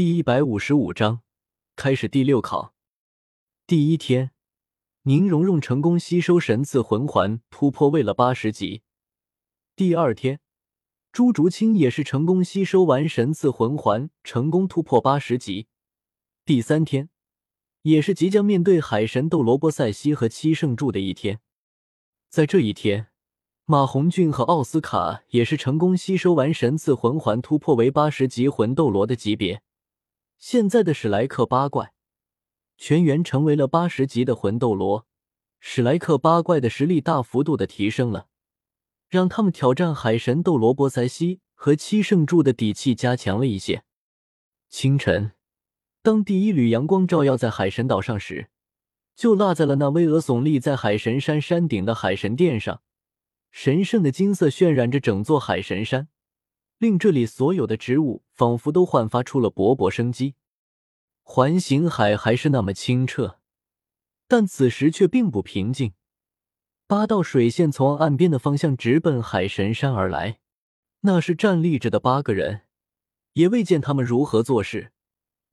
第一百五十五章，开始第六考。第一天，宁荣荣成功吸收神赐魂环，突破为了八十级。第二天，朱竹清也是成功吸收完神赐魂环，成功突破八十级。第三天，也是即将面对海神斗罗波塞西和七圣柱的一天。在这一天，马红俊和奥斯卡也是成功吸收完神赐魂环，突破为八十级魂斗罗的级别。现在的史莱克八怪全员成为了八十级的魂斗罗，史莱克八怪的实力大幅度的提升了，让他们挑战海神斗罗波塞西和七圣柱的底气加强了一些。清晨，当第一缕阳光照耀在海神岛上时，就落在了那巍峨耸立在海神山山顶的海神殿上，神圣的金色渲染着整座海神山。令这里所有的植物仿佛都焕发出了勃勃生机。环形海还是那么清澈，但此时却并不平静。八道水线从岸边的方向直奔海神山而来，那是站立着的八个人，也未见他们如何做事，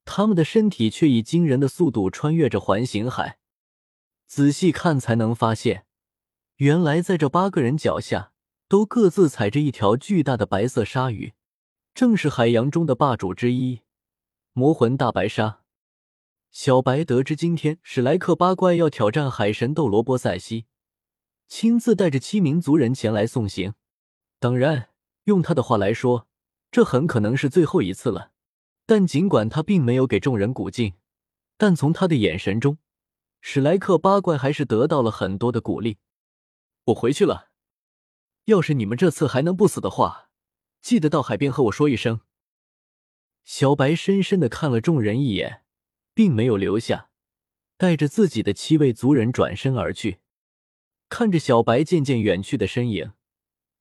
他们的身体却以惊人的速度穿越着环形海。仔细看才能发现，原来在这八个人脚下。都各自踩着一条巨大的白色鲨鱼，正是海洋中的霸主之一——魔魂大白鲨。小白得知今天史莱克八怪要挑战海神斗罗波塞西，亲自带着七名族人前来送行。当然，用他的话来说，这很可能是最后一次了。但尽管他并没有给众人鼓劲，但从他的眼神中，史莱克八怪还是得到了很多的鼓励。我回去了。要是你们这次还能不死的话，记得到海边和我说一声。小白深深的看了众人一眼，并没有留下，带着自己的七位族人转身而去。看着小白渐渐远去的身影，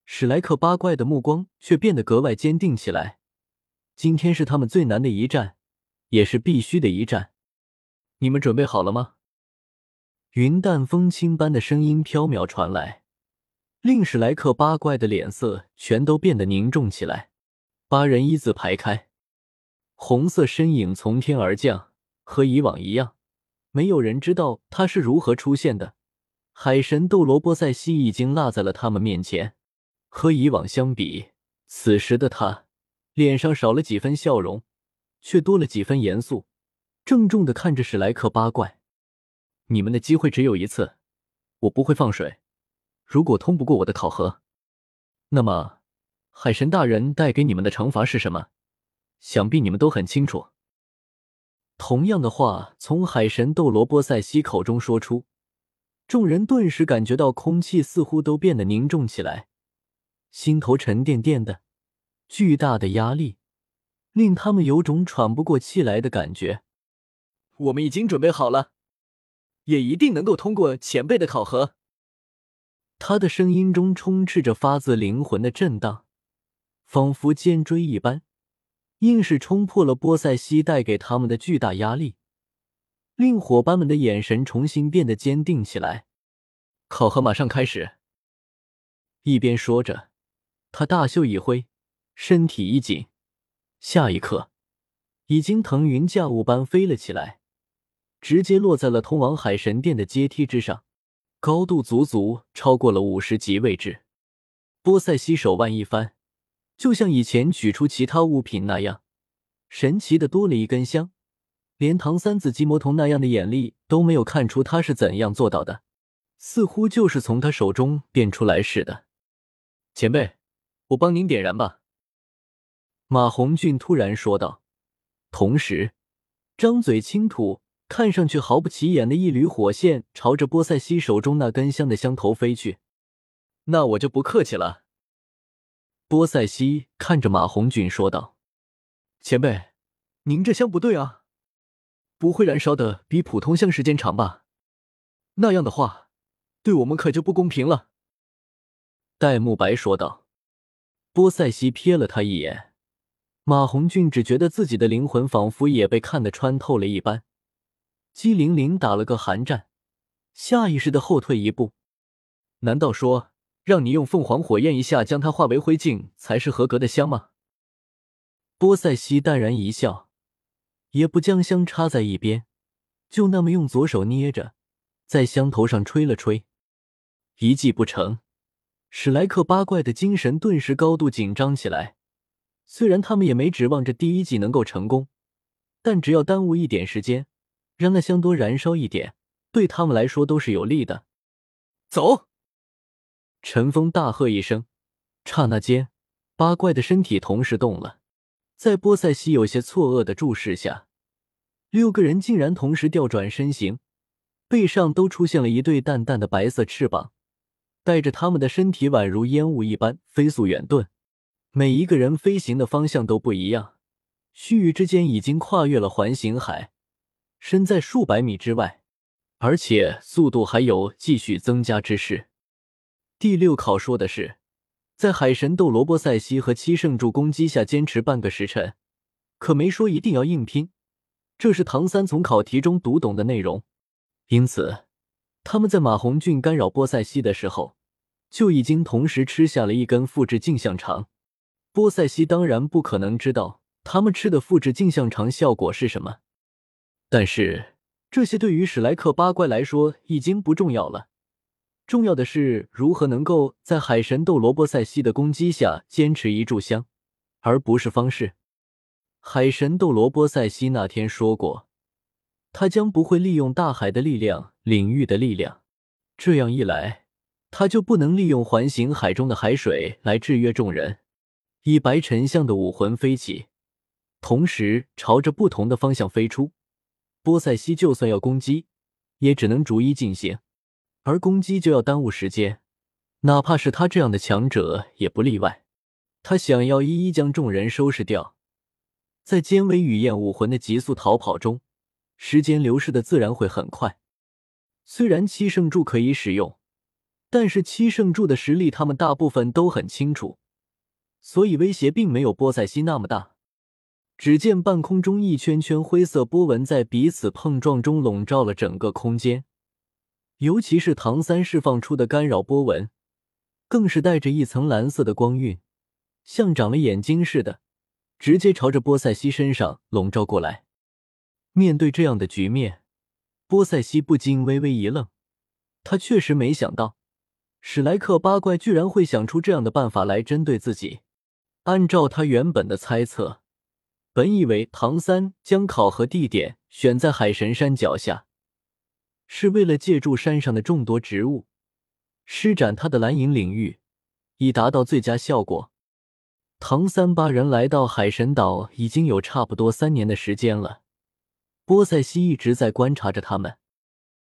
史莱克八怪的目光却变得格外坚定起来。今天是他们最难的一战，也是必须的一战。你们准备好了吗？云淡风轻般的声音飘渺传来。令史莱克八怪的脸色全都变得凝重起来。八人一字排开，红色身影从天而降，和以往一样，没有人知道他是如何出现的。海神斗罗波塞西已经落在了他们面前。和以往相比，此时的他脸上少了几分笑容，却多了几分严肃，郑重的看着史莱克八怪：“你们的机会只有一次，我不会放水。”如果通不过我的考核，那么海神大人带给你们的惩罚是什么？想必你们都很清楚。同样的话从海神斗罗波塞西口中说出，众人顿时感觉到空气似乎都变得凝重起来，心头沉甸甸的，巨大的压力令他们有种喘不过气来的感觉。我们已经准备好了，也一定能够通过前辈的考核。他的声音中充斥着发自灵魂的震荡，仿佛尖锥一般，硬是冲破了波塞西带给他们的巨大压力，令伙伴们的眼神重新变得坚定起来。考核马上开始。一边说着，他大袖一挥，身体一紧，下一刻，已经腾云驾雾般飞了起来，直接落在了通往海神殿的阶梯之上。高度足足超过了五十级位置，波塞西手腕一翻，就像以前取出其他物品那样，神奇的多了一根香。连唐三子鸡魔童那样的眼力都没有看出他是怎样做到的，似乎就是从他手中变出来似的。前辈，我帮您点燃吧。”马红俊突然说道，同时张嘴轻吐。看上去毫不起眼的一缕火线朝着波塞西手中那根香的香头飞去，那我就不客气了。波塞西看着马红俊说道：“前辈，您这香不对啊，不会燃烧的比普通香时间长吧？那样的话，对我们可就不公平了。”戴沐白说道。波塞西瞥了他一眼，马红俊只觉得自己的灵魂仿佛也被看得穿透了一般。机灵灵打了个寒战，下意识的后退一步。难道说让你用凤凰火焰一下将它化为灰烬才是合格的香吗？波塞西淡然一笑，也不将香插在一边，就那么用左手捏着，在香头上吹了吹。一计不成，史莱克八怪的精神顿时高度紧张起来。虽然他们也没指望着第一计能够成功，但只要耽误一点时间，让那香多燃烧一点，对他们来说都是有利的。走！陈峰大喝一声，刹那间，八怪的身体同时动了。在波塞西有些错愕的注视下，六个人竟然同时调转身形，背上都出现了一对淡淡的白色翅膀，带着他们的身体宛如烟雾一般飞速远遁。每一个人飞行的方向都不一样，须臾之间已经跨越了环形海，身在数百米之外，而且速度还有继续增加之势。第六考说的是。在海神斗罗波塞西和七圣柱攻击下坚持半个时辰，可没说一定要硬拼。这是唐三从考题中读懂的内容，因此他们在马红俊干扰波塞西的时候，就已经同时吃下了一根复制镜像肠。波塞西当然不可能知道他们吃的复制镜像肠效果是什么，但是这些对于史莱克八怪来说已经不重要了。重要的是如何能够在海神斗罗波塞西的攻击下坚持一炷香，而不是方式。海神斗罗波塞西那天说过，他将不会利用大海的力量、领域的力量。这样一来，他就不能利用环形海中的海水来制约众人。以白沉香的武魂飞起，同时朝着不同的方向飞出。波塞西就算要攻击，也只能逐一进行。而攻击就要耽误时间，哪怕是他这样的强者也不例外。他想要一一将众人收拾掉，在尖尾雨燕武魂的急速逃跑中，时间流逝的自然会很快。虽然七圣柱可以使用，但是七圣柱的实力他们大部分都很清楚，所以威胁并没有波塞西那么大。只见半空中一圈圈灰色波纹在彼此碰撞中笼罩了整个空间。尤其是唐三释放出的干扰波纹，更是带着一层蓝色的光晕，像长了眼睛似的，直接朝着波塞西身上笼罩过来。面对这样的局面，波塞西不禁微微一愣。他确实没想到，史莱克八怪居然会想出这样的办法来针对自己。按照他原本的猜测，本以为唐三将考核地点选在海神山脚下。是为了借助山上的众多植物，施展他的蓝银领域，以达到最佳效果。唐三八人来到海神岛已经有差不多三年的时间了，波塞西一直在观察着他们。